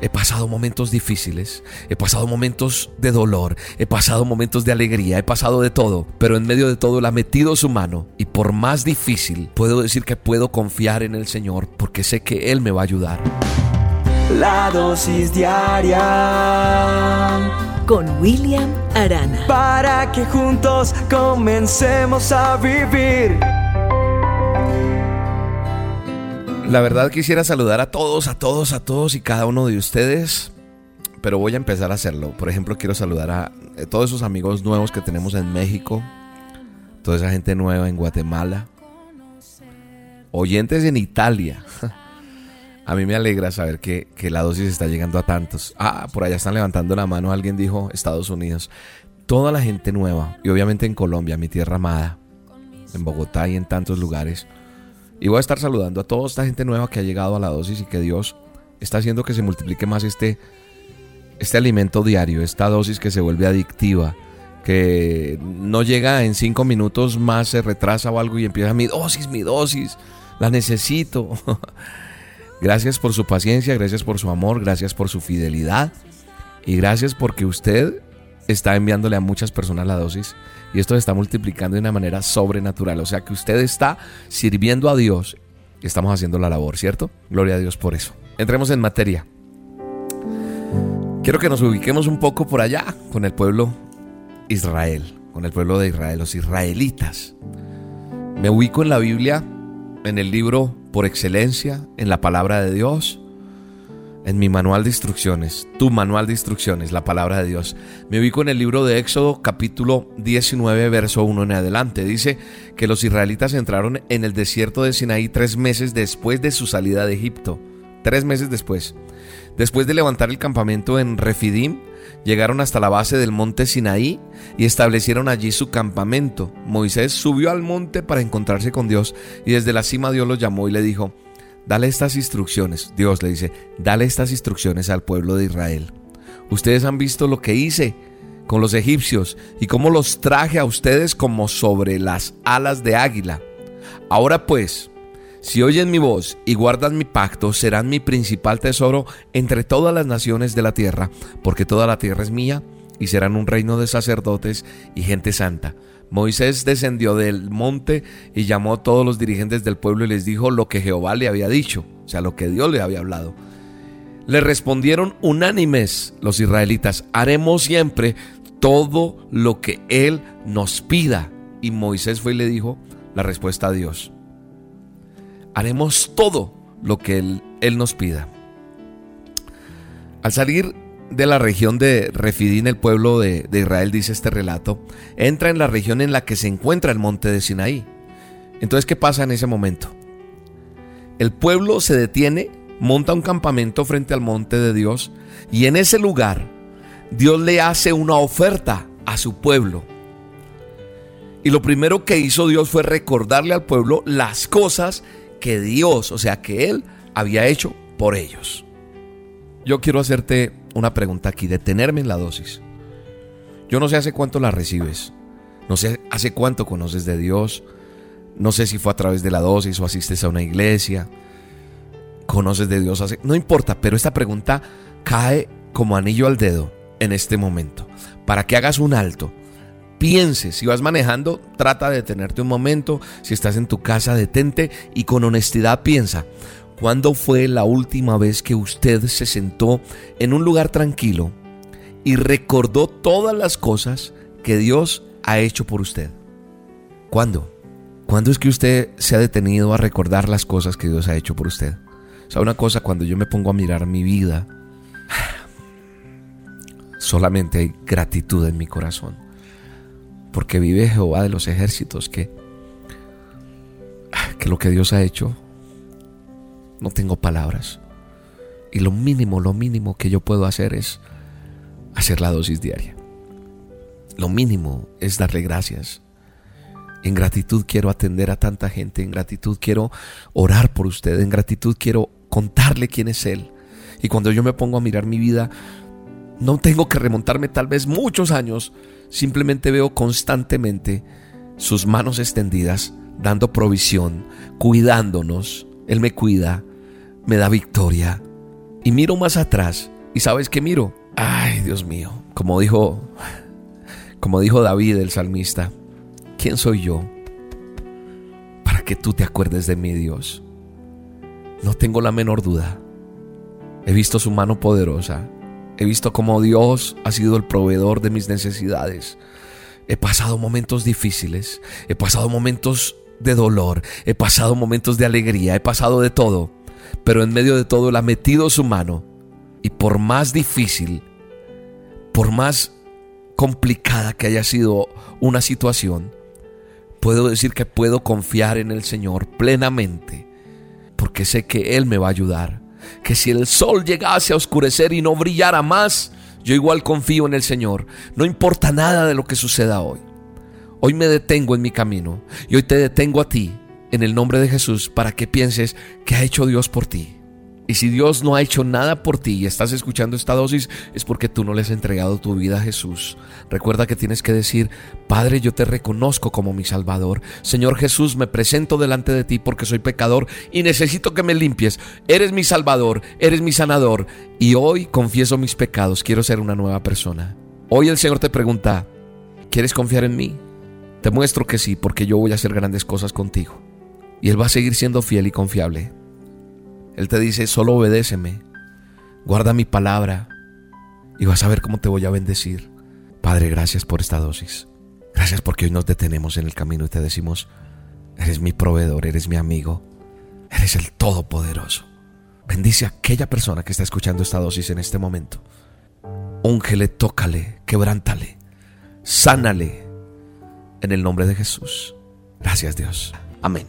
He pasado momentos difíciles, he pasado momentos de dolor, he pasado momentos de alegría, he pasado de todo, pero en medio de todo Él ha metido su mano y por más difícil puedo decir que puedo confiar en el Señor porque sé que Él me va a ayudar. La dosis diaria con William Arana. Para que juntos comencemos a vivir. La verdad quisiera saludar a todos, a todos, a todos y cada uno de ustedes, pero voy a empezar a hacerlo. Por ejemplo, quiero saludar a eh, todos esos amigos nuevos que tenemos en México, toda esa gente nueva en Guatemala, oyentes en Italia. A mí me alegra saber que, que, la dosis está llegando a tantos. Ah, por allá están levantando la mano, alguien dijo Estados Unidos. Toda la gente nueva, y obviamente en Colombia, mi tierra amada, en Bogotá y en tantos lugares. Y voy a estar saludando a toda esta gente nueva que ha llegado a la dosis y que Dios está haciendo que se multiplique más este, este alimento diario, esta dosis que se vuelve adictiva, que no llega en cinco minutos más, se retrasa o algo y empieza mi dosis, mi dosis, la necesito. gracias por su paciencia, gracias por su amor, gracias por su fidelidad y gracias porque usted está enviándole a muchas personas la dosis y esto se está multiplicando de una manera sobrenatural. O sea que usted está sirviendo a Dios estamos haciendo la labor, ¿cierto? Gloria a Dios por eso. Entremos en materia. Quiero que nos ubiquemos un poco por allá con el pueblo Israel, con el pueblo de Israel, los israelitas. Me ubico en la Biblia, en el libro por excelencia, en la palabra de Dios en mi manual de instrucciones, tu manual de instrucciones, la palabra de Dios. Me ubico en el libro de Éxodo capítulo 19, verso 1 en adelante. Dice que los israelitas entraron en el desierto de Sinaí tres meses después de su salida de Egipto. Tres meses después. Después de levantar el campamento en Refidim, llegaron hasta la base del monte Sinaí y establecieron allí su campamento. Moisés subió al monte para encontrarse con Dios y desde la cima Dios los llamó y le dijo, Dale estas instrucciones. Dios le dice, dale estas instrucciones al pueblo de Israel. Ustedes han visto lo que hice con los egipcios y cómo los traje a ustedes como sobre las alas de águila. Ahora pues, si oyen mi voz y guardan mi pacto, serán mi principal tesoro entre todas las naciones de la tierra, porque toda la tierra es mía y serán un reino de sacerdotes y gente santa. Moisés descendió del monte y llamó a todos los dirigentes del pueblo y les dijo lo que Jehová le había dicho, o sea, lo que Dios le había hablado. Le respondieron unánimes los israelitas, haremos siempre todo lo que Él nos pida. Y Moisés fue y le dijo la respuesta a Dios. Haremos todo lo que Él, él nos pida. Al salir de la región de Refidín, el pueblo de, Israel, dice este relato, entra en la región en la que se encuentra el monte de Sinaí. Entonces, ¿qué pasa en ese momento? El pueblo se detiene, monta un campamento frente al monte de Dios y en ese lugar Dios le hace una oferta a su pueblo. Y lo primero que hizo Dios fue recordarle al pueblo las cosas que Dios, o sea, que Él había hecho por ellos. Yo quiero hacerte una pregunta aquí, detenerme en la dosis. Yo no sé hace cuánto la recibes, no sé hace cuánto conoces de Dios, no sé si fue a través de la dosis o asistes a una iglesia, conoces de Dios. No importa, pero esta pregunta cae como anillo al dedo en este momento, para que hagas un alto. Piense, si vas manejando, trata de detenerte un momento, si estás en tu casa, detente y con honestidad piensa, ¿Cuándo fue la última vez que usted se sentó en un lugar tranquilo y recordó todas las cosas que Dios ha hecho por usted? ¿Cuándo? ¿Cuándo es que usted se ha detenido a recordar las cosas que Dios ha hecho por usted? O sea, una cosa, cuando yo me pongo a mirar mi vida, solamente hay gratitud en mi corazón. Porque vive Jehová de los ejércitos que, que lo que Dios ha hecho no tengo palabras. Y lo mínimo, lo mínimo que yo puedo hacer es hacer la dosis diaria. Lo mínimo es darle gracias. En gratitud quiero atender a tanta gente, en gratitud quiero orar por usted, en gratitud quiero contarle quién es Él. Y cuando yo me pongo a mirar mi vida, no tengo que remontarme tal vez muchos años, simplemente veo constantemente sus manos extendidas, dando provisión, cuidándonos. Él me cuida, me da victoria, Y miro más atrás. ¿Y sabes qué miro? Ay, Dios mío. Como dijo, como dijo David el salmista, ¿quién soy yo para que tú te acuerdes de mí, Dios? No tengo la menor duda. He visto su mano poderosa. He visto cómo Dios ha sido el proveedor de mis necesidades. He pasado momentos difíciles. He pasado momentos de dolor. He pasado momentos de alegría. He pasado de todo. Pero en medio de todo Él ha metido su mano. Y por más difícil, por más complicada que haya sido una situación, puedo decir que puedo confiar en el Señor plenamente. Porque sé que Él me va a ayudar que si el sol llegase a oscurecer y no brillara más, yo igual confío en el Señor. No importa nada de lo que suceda hoy. Hoy me detengo en mi camino y hoy te detengo a ti en el nombre de Jesús para que pienses que ha hecho Dios por ti. Y si Dios no ha hecho nada por ti y estás escuchando esta dosis, es porque tú no le has entregado tu vida a Jesús. Recuerda que tienes que decir, Padre, yo te reconozco como mi Salvador. Señor Jesús, me presento delante de ti porque soy pecador y necesito que me limpies. Eres mi Salvador, eres mi sanador. Y hoy confieso mis pecados, quiero ser una nueva persona. Hoy el Señor te pregunta, ¿quieres confiar en mí? Te muestro que sí, porque yo voy a hacer grandes cosas contigo. Y Él va a seguir siendo fiel y confiable. Él te dice, solo obedéceme, guarda mi palabra y vas a ver cómo te voy a bendecir. Padre, gracias por esta dosis. Gracias porque hoy nos detenemos en el camino y te decimos, eres mi proveedor, eres mi amigo, eres el Todopoderoso. Bendice a aquella persona que está escuchando esta dosis en este momento. Úngele, tócale, quebrántale, sánale en el nombre de Jesús. Gracias Dios. Amén.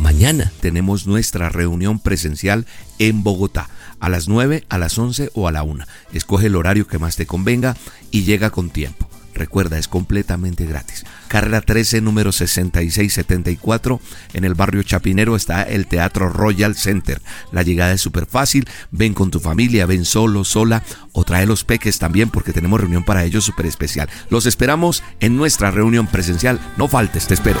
Mañana tenemos nuestra reunión presencial en Bogotá a las 9, a las 11 o a la 1. Escoge el horario que más te convenga y llega con tiempo. Recuerda, es completamente gratis. Carrera 13, número 6674. En el barrio Chapinero está el Teatro Royal Center. La llegada es súper fácil. Ven con tu familia, ven solo, sola o trae los peques también porque tenemos reunión para ellos súper especial. Los esperamos en nuestra reunión presencial. No faltes, te espero.